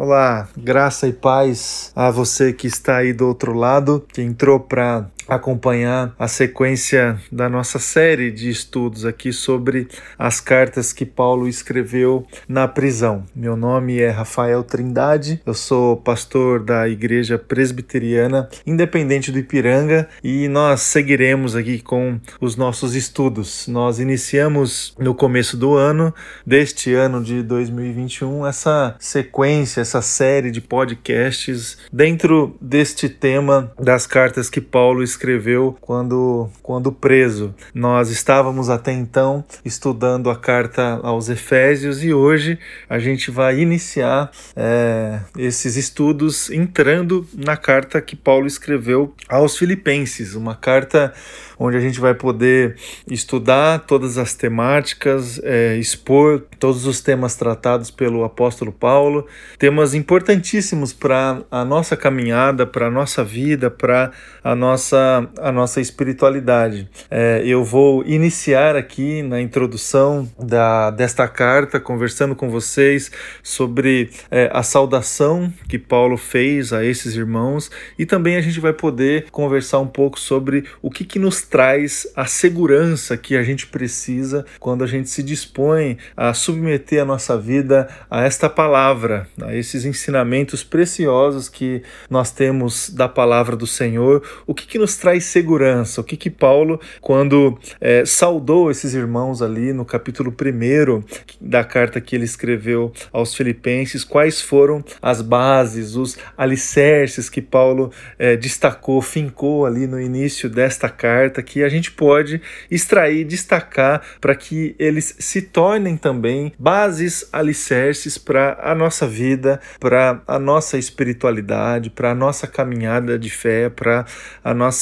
Olá, graça e paz a você que está aí do outro lado, que entrou para acompanhar a sequência da nossa série de estudos aqui sobre as cartas que Paulo escreveu na prisão. Meu nome é Rafael Trindade, eu sou pastor da Igreja Presbiteriana Independente do Ipiranga e nós seguiremos aqui com os nossos estudos. Nós iniciamos no começo do ano, deste ano de 2021, essa sequência, essa série de podcasts dentro deste tema das cartas que Paulo escreveu escreveu quando, quando preso. Nós estávamos até então estudando a carta aos Efésios e hoje a gente vai iniciar é, esses estudos entrando na carta que Paulo escreveu aos Filipenses, uma carta onde a gente vai poder estudar todas as temáticas, é, expor todos os temas tratados pelo apóstolo Paulo, temas importantíssimos para a nossa caminhada, para a nossa vida, para a nossa, a nossa espiritualidade. É, eu vou iniciar aqui na introdução da, desta carta, conversando com vocês sobre é, a saudação que Paulo fez a esses irmãos e também a gente vai poder conversar um pouco sobre o que, que nos traz a segurança que a gente precisa quando a gente se dispõe a submeter a nossa vida a esta palavra, a esses ensinamentos preciosos que nós temos da palavra do Senhor. O que, que nos traz segurança? O que, que Paulo, quando é, saudou esses irmãos ali no capítulo 1 da carta que ele escreveu aos Filipenses, quais foram as bases, os alicerces que Paulo é, destacou, fincou ali no início desta carta? que a gente pode extrair, destacar para que eles se tornem também bases alicerces para a nossa vida, para a nossa espiritualidade, para a nossa caminhada de fé, para a nossa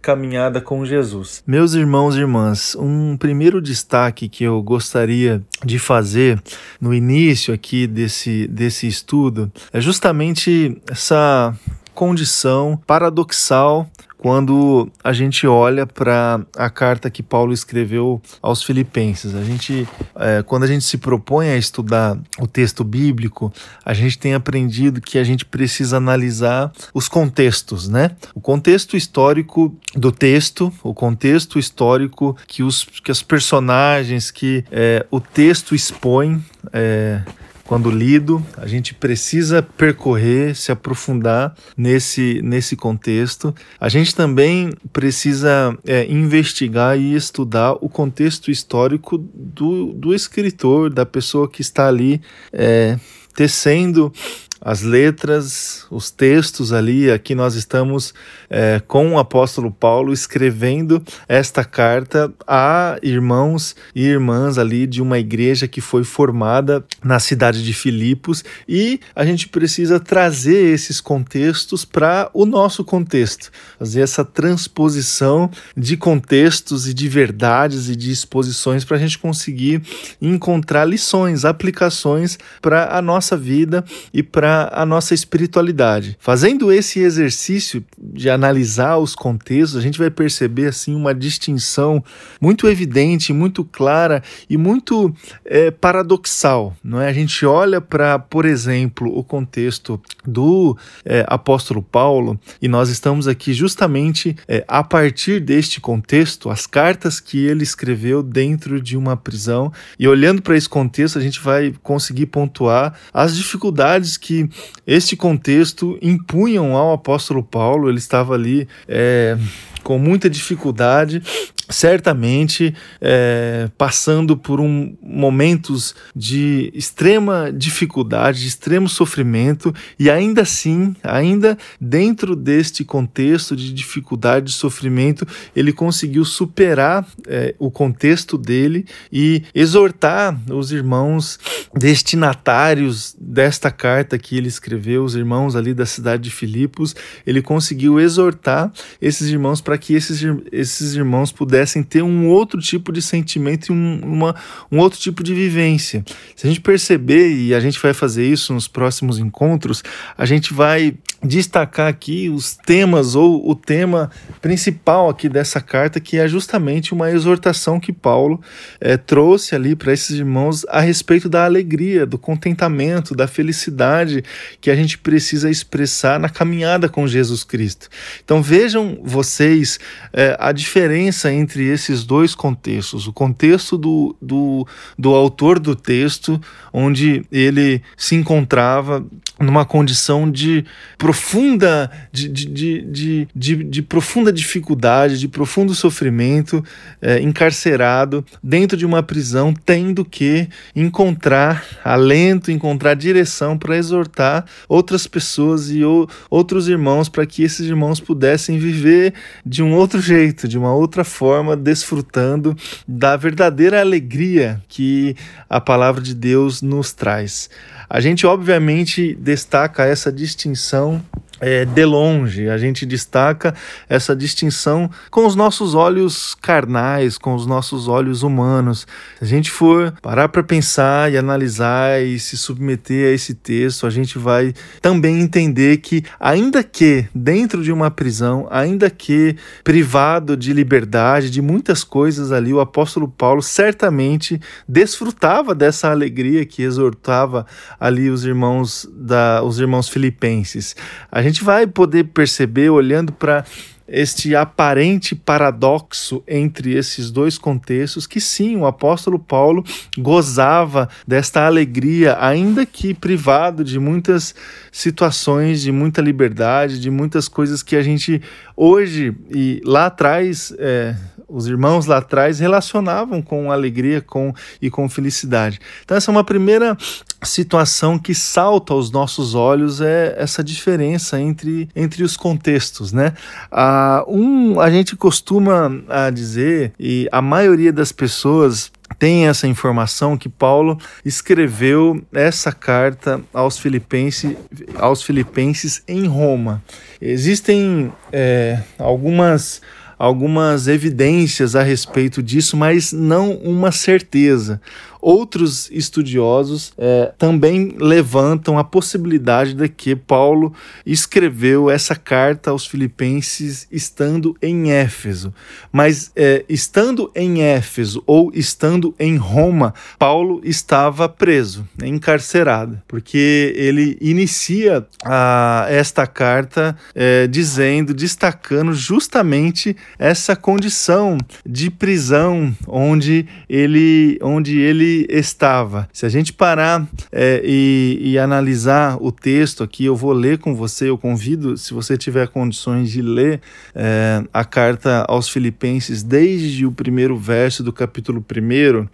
caminhada com Jesus. Meus irmãos e irmãs, um primeiro destaque que eu gostaria de fazer no início aqui desse, desse estudo é justamente essa condição paradoxal quando a gente olha para a carta que Paulo escreveu aos Filipenses. A gente, é, quando a gente se propõe a estudar o texto bíblico, a gente tem aprendido que a gente precisa analisar os contextos, né? O contexto histórico do texto, o contexto histórico que os, que os personagens, que é, o texto expõe. É, quando lido, a gente precisa percorrer, se aprofundar nesse, nesse contexto. A gente também precisa é, investigar e estudar o contexto histórico do, do escritor, da pessoa que está ali é, tecendo as letras, os textos ali. Aqui nós estamos é, com o apóstolo Paulo escrevendo esta carta a irmãos e irmãs ali de uma igreja que foi formada na cidade de Filipos e a gente precisa trazer esses contextos para o nosso contexto, fazer essa transposição de contextos e de verdades e de exposições para a gente conseguir encontrar lições, aplicações para a nossa vida e para a nossa espiritualidade. Fazendo esse exercício de analisar os contextos, a gente vai perceber assim uma distinção muito evidente, muito clara e muito é, paradoxal. Não é? A gente olha para, por exemplo, o contexto do é, apóstolo Paulo e nós estamos aqui justamente é, a partir deste contexto, as cartas que ele escreveu dentro de uma prisão e olhando para esse contexto a gente vai conseguir pontuar as dificuldades que este contexto impunham ao apóstolo Paulo, ele estava ali é, com muita dificuldade, certamente é, passando por um, momentos de extrema dificuldade, de extremo sofrimento, e ainda assim, ainda dentro deste contexto de dificuldade, de sofrimento, ele conseguiu superar é, o contexto dele e exortar os irmãos destinatários desta carta que ele escreveu, os irmãos ali da cidade de Filipos, ele conseguiu exortar esses irmãos para que esses, esses irmãos pudessem ter um outro tipo de sentimento e um, uma, um outro tipo de vivência. Se a gente perceber, e a gente vai fazer isso nos próximos encontros, a gente vai destacar aqui os temas ou o tema principal aqui dessa carta, que é justamente uma exortação que Paulo é, trouxe ali para esses irmãos a respeito da alegria, do contentamento, da felicidade que a gente precisa expressar na caminhada com Jesus Cristo. Então vejam vocês é, a diferença entre esses dois contextos. O contexto do, do, do autor do texto, onde ele se encontrava numa condição de profunda de, de, de, de, de profunda dificuldade, de profundo sofrimento, é, encarcerado dentro de uma prisão, tendo que encontrar alento, encontrar direção para exortar outras pessoas e ou, outros irmãos para que esses irmãos pudessem viver de um outro jeito, de uma outra forma, desfrutando da verdadeira alegria que a palavra de Deus nos traz. A gente, obviamente, destaca essa distinção é, de longe, a gente destaca essa distinção com os nossos olhos carnais, com os nossos olhos humanos. Se a gente for parar para pensar e analisar e se submeter a esse texto, a gente vai também entender que, ainda que dentro de uma prisão, ainda que privado de liberdade, de muitas coisas ali, o apóstolo Paulo certamente desfrutava dessa alegria que exortava ali os irmãos da, os irmãos filipenses. A gente vai poder perceber olhando para este aparente paradoxo entre esses dois contextos, que sim, o apóstolo Paulo gozava desta alegria, ainda que privado de muitas situações, de muita liberdade, de muitas coisas que a gente hoje e lá atrás é, os irmãos lá atrás relacionavam com alegria com, e com felicidade. Então, essa é uma primeira situação que salta aos nossos olhos é essa diferença entre, entre os contextos, né? Ah, um, a gente costuma a dizer, e a maioria das pessoas tem essa informação que Paulo escreveu essa carta aos filipenses, aos filipenses em Roma. Existem é, algumas algumas evidências a respeito disso, mas não uma certeza. Outros estudiosos é, também levantam a possibilidade de que Paulo escreveu essa carta aos Filipenses estando em Éfeso. Mas é, estando em Éfeso ou estando em Roma, Paulo estava preso, encarcerado, porque ele inicia a, esta carta é, dizendo, destacando justamente essa condição de prisão onde ele, onde ele estava. Se a gente parar é, e, e, analisar o texto aqui, eu vou ler com você, eu convido, se você tiver condições de ler é, a carta aos Filipenses desde o primeiro verso do capítulo 1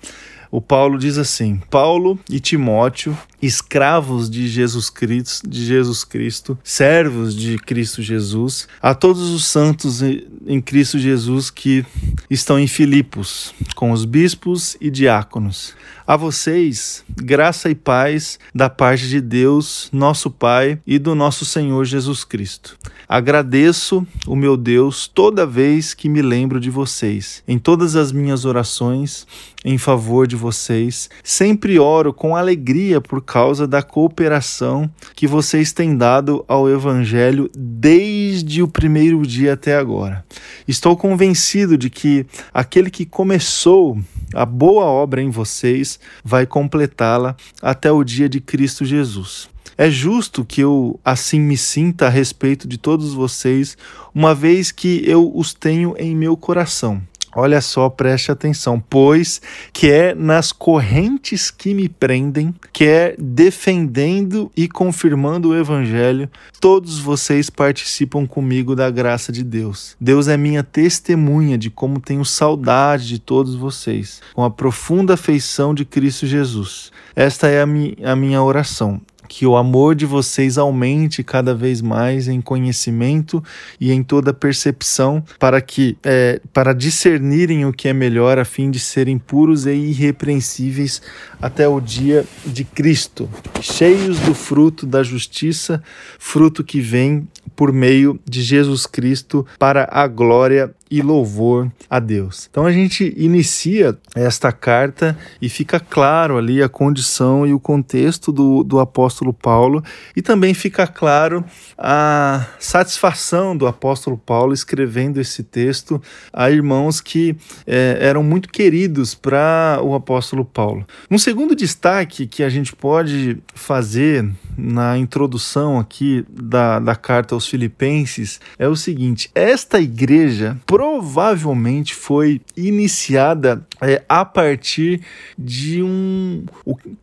o Paulo diz assim: Paulo e Timóteo, escravos de Jesus Cristo, de Jesus Cristo, servos de Cristo Jesus, a todos os santos em Cristo Jesus que estão em Filipos, com os bispos e diáconos. A vocês, graça e paz da parte de Deus, nosso Pai e do nosso Senhor Jesus Cristo. Agradeço o meu Deus toda vez que me lembro de vocês. Em todas as minhas orações em favor de vocês, sempre oro com alegria por causa da cooperação que vocês têm dado ao Evangelho desde o primeiro dia até agora. Estou convencido de que aquele que começou a boa obra em vocês vai completá-la até o dia de Cristo Jesus. É justo que eu assim me sinta a respeito de todos vocês, uma vez que eu os tenho em meu coração. Olha só, preste atenção, pois quer nas correntes que me prendem, quer defendendo e confirmando o evangelho, todos vocês participam comigo da graça de Deus. Deus é minha testemunha de como tenho saudade de todos vocês, com a profunda afeição de Cristo Jesus. Esta é a, mi a minha oração que o amor de vocês aumente cada vez mais em conhecimento e em toda percepção, para que é, para discernirem o que é melhor, a fim de serem puros e irrepreensíveis até o dia de Cristo, cheios do fruto da justiça, fruto que vem por meio de Jesus Cristo para a glória e louvor a Deus. Então a gente inicia esta carta e fica claro ali a condição e o contexto do, do apóstolo Paulo, e também fica claro a satisfação do apóstolo Paulo escrevendo esse texto a irmãos que é, eram muito queridos para o apóstolo Paulo. Um segundo destaque que a gente pode fazer na introdução aqui da, da carta aos Filipenses é o seguinte: esta igreja provavelmente foi iniciada é, a partir de, um,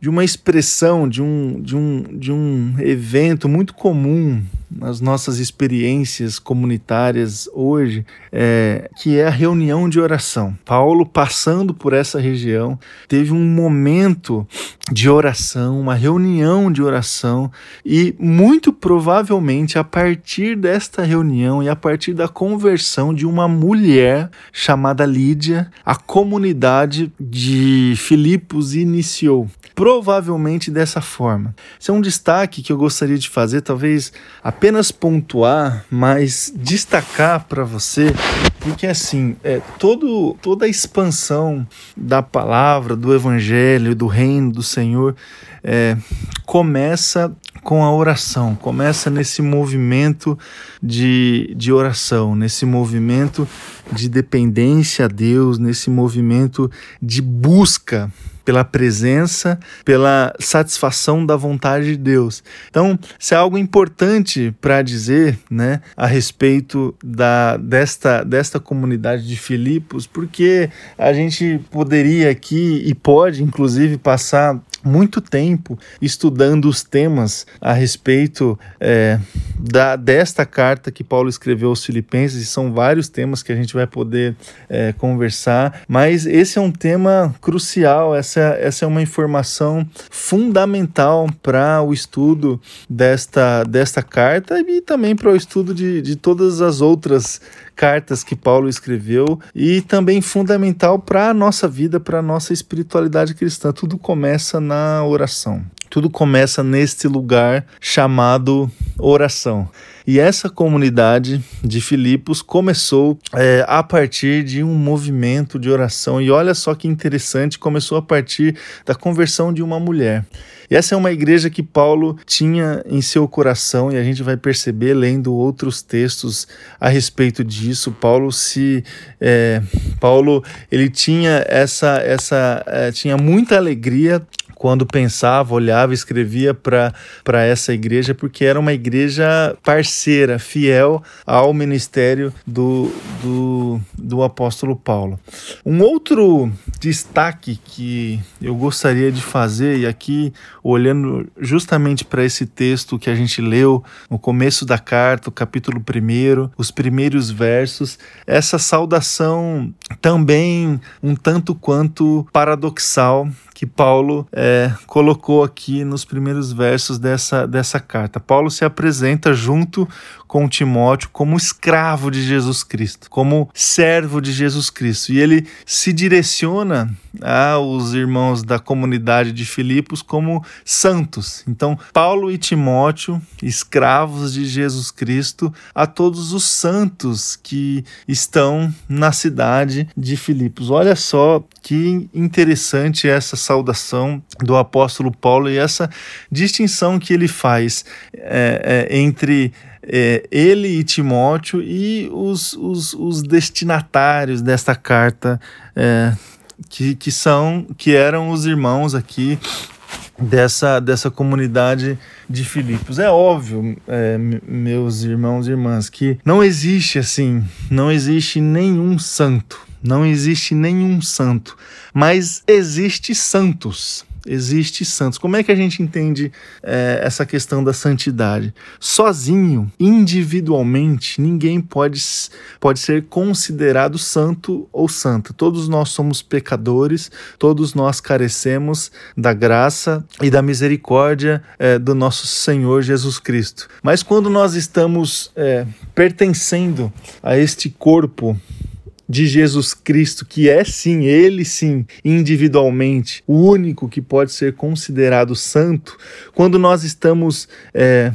de uma expressão, de um, de, um, de um evento muito comum nas nossas experiências comunitárias hoje, é, que é a reunião de oração. Paulo, passando por essa região, teve um momento de oração, uma reunião de oração, e muito provavelmente a partir desta reunião e a partir da conversão de uma mulher chamada Lídia, a comunidade de Filipos iniciou provavelmente dessa forma. Esse é um destaque que eu gostaria de fazer, talvez apenas pontuar, mas destacar para você, porque assim, é, todo, toda a expansão da palavra, do evangelho, do reino do Senhor, é, começa com a oração, começa nesse movimento de, de oração, nesse movimento de dependência a Deus, nesse movimento de busca pela presença, pela satisfação da vontade de Deus. Então, isso é algo importante para dizer, né, a respeito da desta desta comunidade de Filipos, porque a gente poderia aqui e pode inclusive passar muito tempo estudando os temas a respeito é, da, desta carta que Paulo escreveu aos Filipenses, e são vários temas que a gente vai poder é, conversar, mas esse é um tema crucial, essa, essa é uma informação fundamental para o estudo desta, desta carta e também para o estudo de, de todas as outras cartas que Paulo escreveu e também fundamental para a nossa vida, para a nossa espiritualidade cristã. Tudo começa na oração. Tudo começa neste lugar chamado oração. E essa comunidade de Filipos começou é, a partir de um movimento de oração. E olha só que interessante, começou a partir da conversão de uma mulher. E essa é uma igreja que Paulo tinha em seu coração e a gente vai perceber lendo outros textos a respeito disso. Paulo se é, Paulo ele tinha essa essa é, tinha muita alegria quando pensava, olhava, escrevia para essa igreja, porque era uma igreja parceira, fiel ao ministério do, do, do apóstolo Paulo. Um outro destaque que eu gostaria de fazer, e aqui olhando justamente para esse texto que a gente leu no começo da carta, o capítulo 1, os primeiros versos, essa saudação também um tanto quanto paradoxal que Paulo é, colocou aqui nos primeiros versos dessa, dessa carta. Paulo se apresenta junto com Timóteo como escravo de Jesus Cristo, como servo de Jesus Cristo. E ele se direciona aos irmãos da comunidade de Filipos como santos. Então, Paulo e Timóteo, escravos de Jesus Cristo, a todos os santos que estão na cidade de Filipos. Olha só que interessante essa saudação do apóstolo Paulo e essa distinção que ele faz é, é, entre é, ele e Timóteo e os, os, os destinatários desta carta, é, que, que são que eram os irmãos aqui dessa, dessa comunidade de Filipos. É óbvio, é, meus irmãos e irmãs, que não existe assim, não existe nenhum santo não existe nenhum santo, mas existe santos existe santos. Como é que a gente entende é, essa questão da santidade? Sozinho, individualmente, ninguém pode, pode ser considerado santo ou santa. Todos nós somos pecadores, todos nós carecemos da graça e da misericórdia é, do nosso Senhor Jesus Cristo. Mas quando nós estamos é, pertencendo a este corpo de Jesus Cristo, que é sim, ele sim, individualmente, o único que pode ser considerado santo, quando nós estamos é,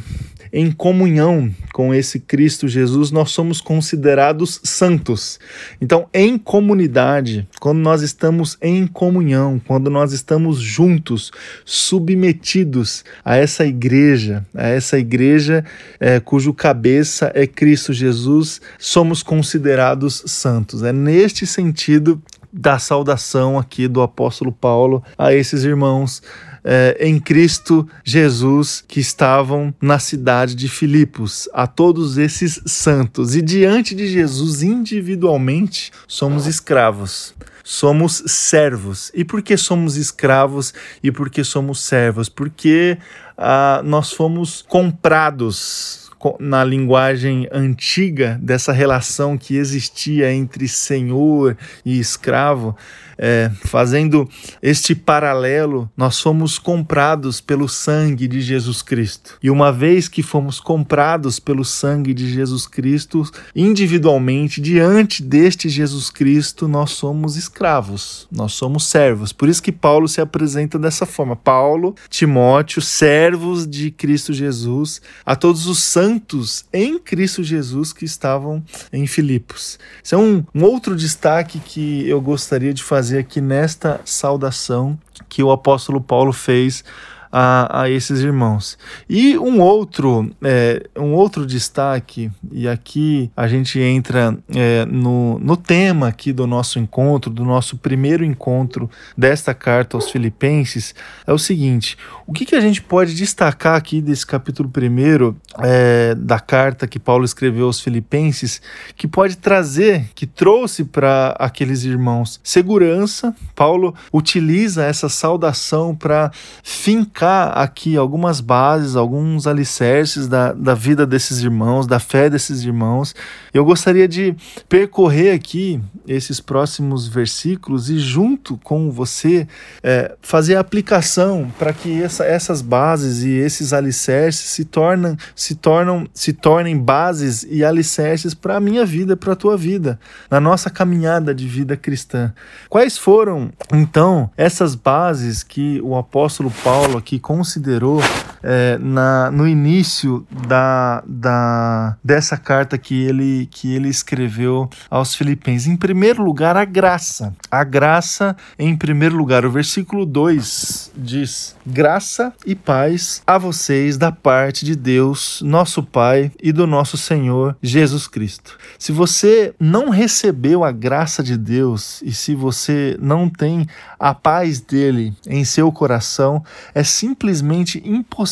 em comunhão com esse Cristo Jesus, nós somos considerados santos. Então, em comunidade, quando nós estamos em comunhão, quando nós estamos juntos, submetidos a essa igreja, a essa igreja é, cujo cabeça é Cristo Jesus, somos considerados santos. É neste sentido da saudação aqui do apóstolo Paulo a esses irmãos é, em Cristo Jesus que estavam na cidade de Filipos, a todos esses santos. E diante de Jesus, individualmente, somos escravos somos servos. E por que somos escravos e por que somos servos? Porque ah, nós fomos comprados na linguagem antiga dessa relação que existia entre senhor e escravo é, fazendo este paralelo, nós fomos comprados pelo sangue de Jesus Cristo. E uma vez que fomos comprados pelo sangue de Jesus Cristo, individualmente, diante deste Jesus Cristo, nós somos escravos, nós somos servos. Por isso que Paulo se apresenta dessa forma. Paulo, Timóteo, servos de Cristo Jesus, a todos os santos em Cristo Jesus que estavam em Filipos. Isso é um, um outro destaque que eu gostaria de fazer fazer aqui nesta saudação que o apóstolo Paulo fez a, a esses irmãos. E um outro, é, um outro destaque, e aqui a gente entra é, no, no tema aqui do nosso encontro, do nosso primeiro encontro desta carta aos Filipenses, é o seguinte: o que, que a gente pode destacar aqui desse capítulo primeiro é, da carta que Paulo escreveu aos Filipenses, que pode trazer, que trouxe para aqueles irmãos segurança? Paulo utiliza essa saudação para fincar colocar aqui algumas bases, alguns alicerces da, da vida desses irmãos, da fé desses irmãos. Eu gostaria de percorrer aqui esses próximos versículos e, junto com você, é, fazer a aplicação para que essa, essas bases e esses alicerces se, tornam, se, tornam, se tornem bases e alicerces para a minha vida, para a tua vida, na nossa caminhada de vida cristã. Quais foram, então, essas bases que o apóstolo Paulo que considerou é, na, no início da, da, dessa carta que ele, que ele escreveu aos Filipenses. Em primeiro lugar, a graça. A graça, em primeiro lugar. O versículo 2 diz: Graça e paz a vocês da parte de Deus, nosso Pai e do nosso Senhor Jesus Cristo. Se você não recebeu a graça de Deus e se você não tem a paz dele em seu coração, é simplesmente impossível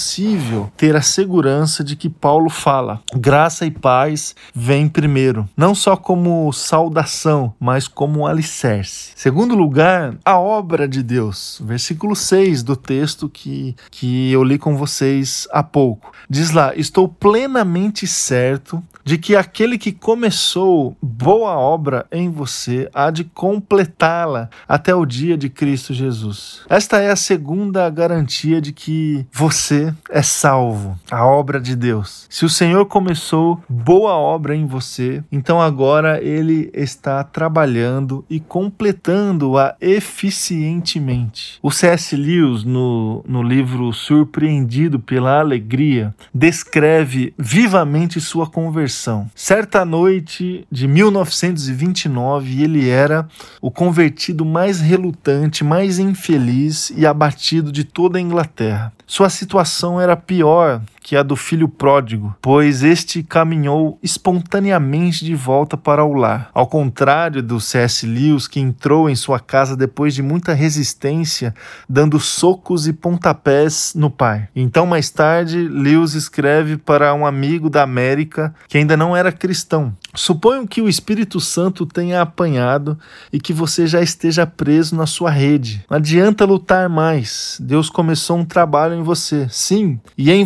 ter a segurança de que Paulo fala. Graça e paz vêm primeiro, não só como saudação, mas como um alicerce. Segundo lugar, a obra de Deus. Versículo 6 do texto que, que eu li com vocês há pouco. Diz lá: Estou plenamente certo de que aquele que começou boa obra em você há de completá-la até o dia de Cristo Jesus. Esta é a segunda garantia de que você é salvo, a obra de Deus. Se o Senhor começou boa obra em você, então agora ele está trabalhando e completando-a eficientemente. O C.S. Lewis, no, no livro Surpreendido pela Alegria, descreve vivamente sua conversão Certa noite de 1929, ele era o convertido mais relutante, mais infeliz e abatido de toda a Inglaterra. Sua situação era pior que a do filho pródigo, pois este caminhou espontaneamente de volta para o lar. Ao contrário do C.S. Lewis, que entrou em sua casa depois de muita resistência, dando socos e pontapés no pai. Então, mais tarde, Lewis escreve para um amigo da América que ainda não era cristão. Suponho que o Espírito Santo tenha apanhado e que você já esteja preso na sua rede. Não adianta lutar mais. Deus começou um trabalho em você. Sim, e em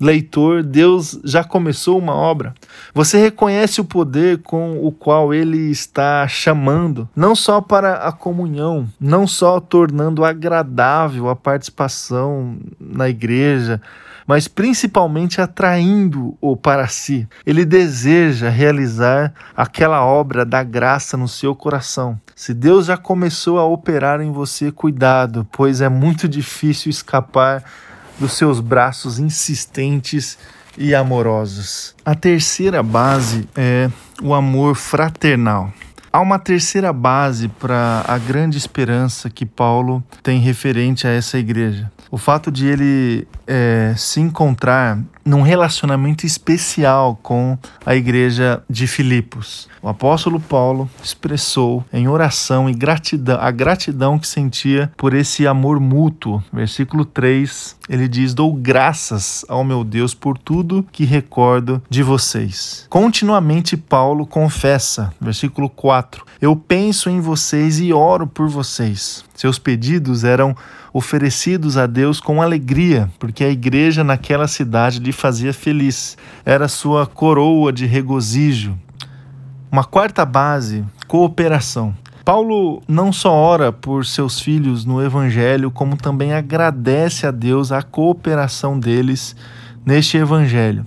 leitor, Deus já começou uma obra. Você reconhece o poder com o qual ele está chamando, não só para a comunhão, não só tornando agradável a participação na igreja, mas principalmente atraindo-o para si. Ele deseja realizar aquela obra da graça no seu coração. Se Deus já começou a operar em você, cuidado, pois é muito difícil escapar dos seus braços insistentes e amorosos. A terceira base é o amor fraternal. Há uma terceira base para a grande esperança que Paulo tem referente a essa igreja. O fato de ele é, se encontrar num relacionamento especial com a igreja de Filipos. O apóstolo Paulo expressou em oração e gratidão a gratidão que sentia por esse amor mútuo. Versículo 3, ele diz: "Dou graças ao meu Deus por tudo que recordo de vocês". Continuamente Paulo confessa, versículo 4: "Eu penso em vocês e oro por vocês". Seus pedidos eram oferecidos a Deus com alegria, porque a igreja naquela cidade lhe fazia feliz. Era sua coroa de regozijo. Uma quarta base, cooperação. Paulo não só ora por seus filhos no Evangelho, como também agradece a Deus a cooperação deles neste Evangelho.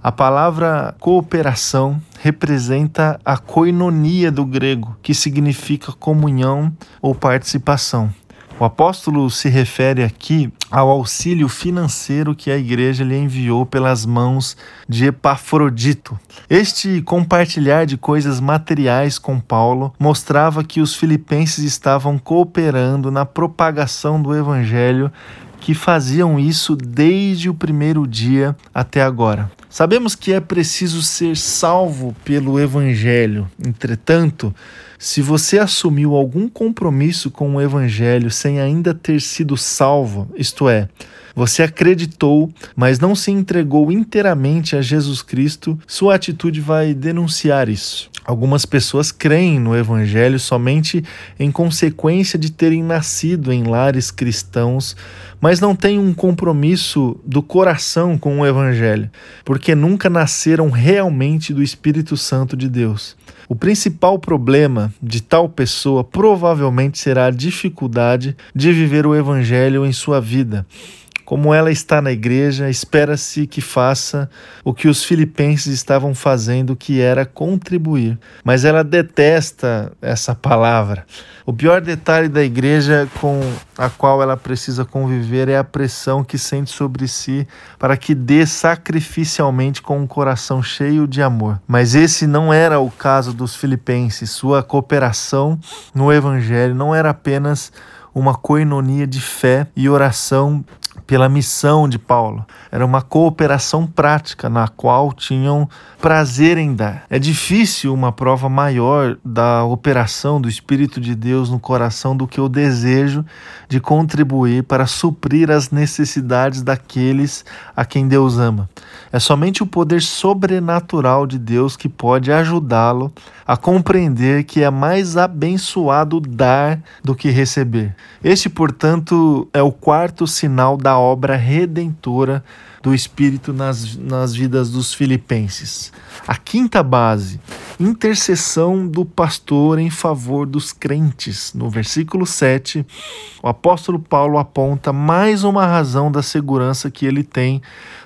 A palavra cooperação representa a koinonia do grego, que significa comunhão ou participação. O apóstolo se refere aqui ao auxílio financeiro que a igreja lhe enviou pelas mãos de Epafrodito. Este compartilhar de coisas materiais com Paulo mostrava que os filipenses estavam cooperando na propagação do evangelho que faziam isso desde o primeiro dia até agora. Sabemos que é preciso ser salvo pelo Evangelho. Entretanto, se você assumiu algum compromisso com o Evangelho sem ainda ter sido salvo, isto é, você acreditou, mas não se entregou inteiramente a Jesus Cristo, sua atitude vai denunciar isso. Algumas pessoas creem no Evangelho somente em consequência de terem nascido em lares cristãos, mas não têm um compromisso do coração com o Evangelho, porque nunca nasceram realmente do Espírito Santo de Deus. O principal problema de tal pessoa provavelmente será a dificuldade de viver o Evangelho em sua vida. Como ela está na igreja, espera-se que faça o que os filipenses estavam fazendo, que era contribuir. Mas ela detesta essa palavra. O pior detalhe da igreja com a qual ela precisa conviver é a pressão que sente sobre si para que dê sacrificialmente com um coração cheio de amor. Mas esse não era o caso dos filipenses. Sua cooperação no evangelho não era apenas uma coinonia de fé e oração pela missão de Paulo. Era uma cooperação prática na qual tinham prazer em dar. É difícil uma prova maior da operação do Espírito de Deus no coração do que o desejo de contribuir para suprir as necessidades daqueles a quem Deus ama. É somente o poder sobrenatural de Deus que pode ajudá-lo a compreender que é mais abençoado dar do que receber. Este, portanto, é o quarto sinal da obra redentora do Espírito nas, nas vidas dos filipenses. A quinta base, intercessão do pastor em favor dos crentes. No versículo 7, o apóstolo Paulo aponta mais uma razão da segurança que ele tem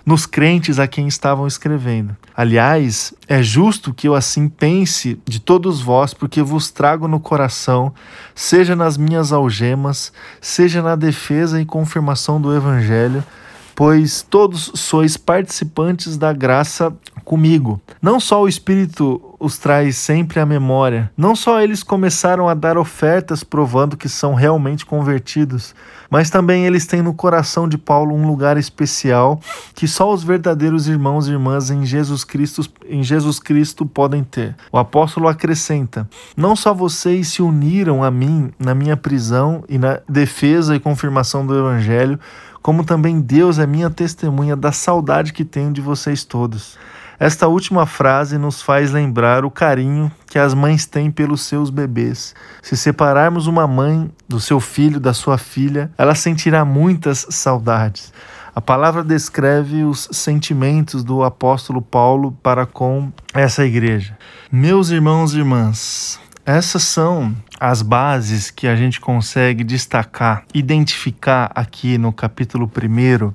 nos crentes a quem estavam escrevendo. Aliás, é justo que eu assim pense de todos vós, porque vos trago no coração, seja nas minhas algemas, seja na defesa e confirmação do evangelho, pois todos sois participantes da graça comigo. Não só o Espírito os traz sempre à memória, não só eles começaram a dar ofertas provando que são realmente convertidos, mas também eles têm no coração de Paulo um lugar especial que só os verdadeiros irmãos e irmãs em Jesus Cristo, em Jesus Cristo podem ter. O apóstolo acrescenta: Não só vocês se uniram a mim na minha prisão e na defesa e confirmação do evangelho, como também Deus é minha testemunha da saudade que tenho de vocês todos. Esta última frase nos faz lembrar o carinho que as mães têm pelos seus bebês. Se separarmos uma mãe do seu filho, da sua filha, ela sentirá muitas saudades. A palavra descreve os sentimentos do apóstolo Paulo para com essa igreja. Meus irmãos e irmãs, essas são as bases que a gente consegue destacar, identificar aqui no capítulo 1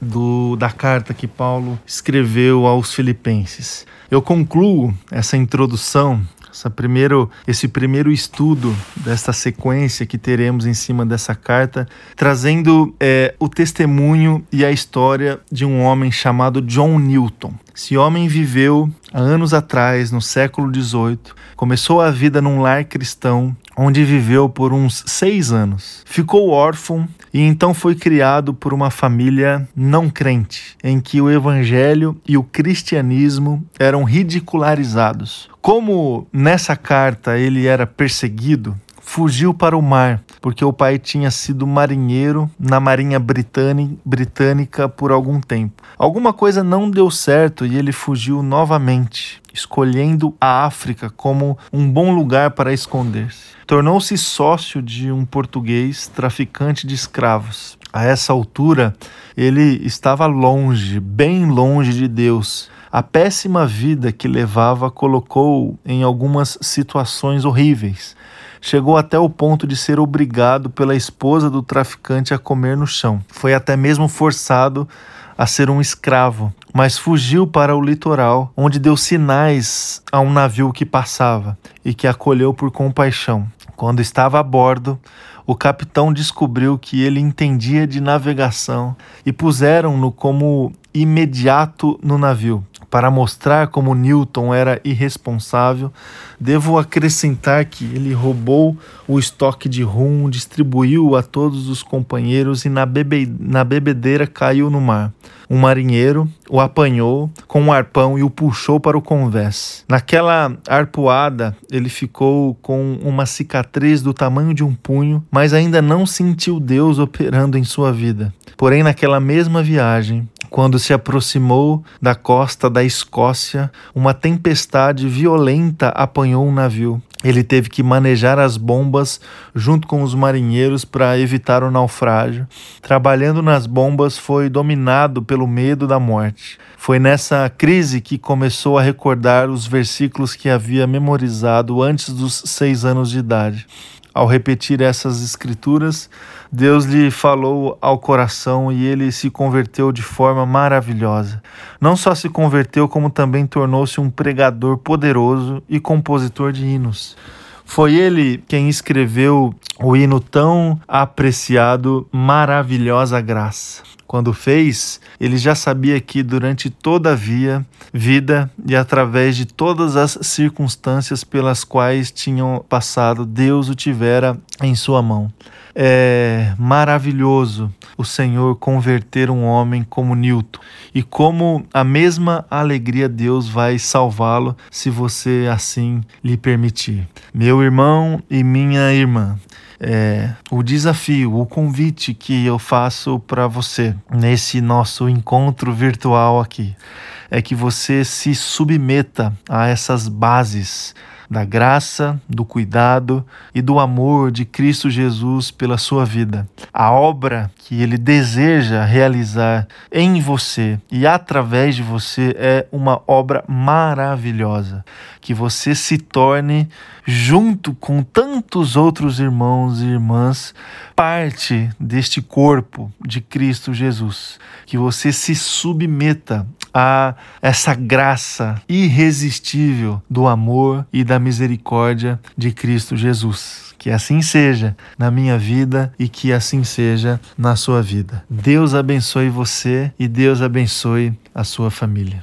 do, da carta que Paulo escreveu aos Filipenses. Eu concluo essa introdução essa primeiro, esse primeiro estudo desta sequência que teremos em cima dessa carta, trazendo é, o testemunho e a história de um homem chamado John Newton. Esse homem viveu há anos atrás, no século XVIII, começou a vida num lar cristão, onde viveu por uns seis anos. Ficou órfão e então foi criado por uma família não crente, em que o evangelho e o cristianismo eram ridicularizados. Como nessa carta ele era perseguido, fugiu para o mar, porque o pai tinha sido marinheiro na Marinha Britânica por algum tempo. Alguma coisa não deu certo e ele fugiu novamente, escolhendo a África como um bom lugar para esconder-se. Tornou-se sócio de um português traficante de escravos. A essa altura, ele estava longe, bem longe de Deus a péssima vida que levava colocou em algumas situações horríveis. Chegou até o ponto de ser obrigado pela esposa do traficante a comer no chão. Foi até mesmo forçado a ser um escravo, mas fugiu para o litoral, onde deu sinais a um navio que passava e que acolheu por compaixão. Quando estava a bordo, o capitão descobriu que ele entendia de navegação e puseram-no como imediato no navio. Para mostrar como Newton era irresponsável, devo acrescentar que ele roubou o estoque de rum, distribuiu a todos os companheiros e na, bebe na bebedeira caiu no mar. Um marinheiro o apanhou com um arpão e o puxou para o convés. Naquela arpoada, ele ficou com uma cicatriz do tamanho de um punho, mas ainda não sentiu Deus operando em sua vida. Porém, naquela mesma viagem, quando se aproximou da costa da Escócia, uma tempestade violenta apanhou um navio. Ele teve que manejar as bombas junto com os marinheiros para evitar o naufrágio. Trabalhando nas bombas, foi dominado pelo medo da morte. Foi nessa crise que começou a recordar os versículos que havia memorizado antes dos seis anos de idade. Ao repetir essas escrituras, Deus lhe falou ao coração e ele se converteu de forma maravilhosa. Não só se converteu, como também tornou-se um pregador poderoso e compositor de hinos. Foi ele quem escreveu o hino tão apreciado Maravilhosa Graça. Quando fez, ele já sabia que durante toda a via, vida e através de todas as circunstâncias pelas quais tinham passado, Deus o tivera em sua mão. É maravilhoso o Senhor converter um homem como Newton e como a mesma alegria Deus vai salvá-lo se você assim lhe permitir. Meu irmão e minha irmã, é, o desafio, o convite que eu faço para você nesse nosso encontro virtual aqui é que você se submeta a essas bases da graça, do cuidado e do amor de Cristo Jesus pela sua vida. A obra que ele deseja realizar em você e através de você é uma obra maravilhosa. Que você se torne, junto com tantos outros irmãos e irmãs, parte deste corpo de Cristo Jesus. Que você se submeta a essa graça irresistível do amor e da misericórdia de Cristo Jesus. Que assim seja na minha vida e que assim seja na sua vida. Deus abençoe você e Deus abençoe a sua família.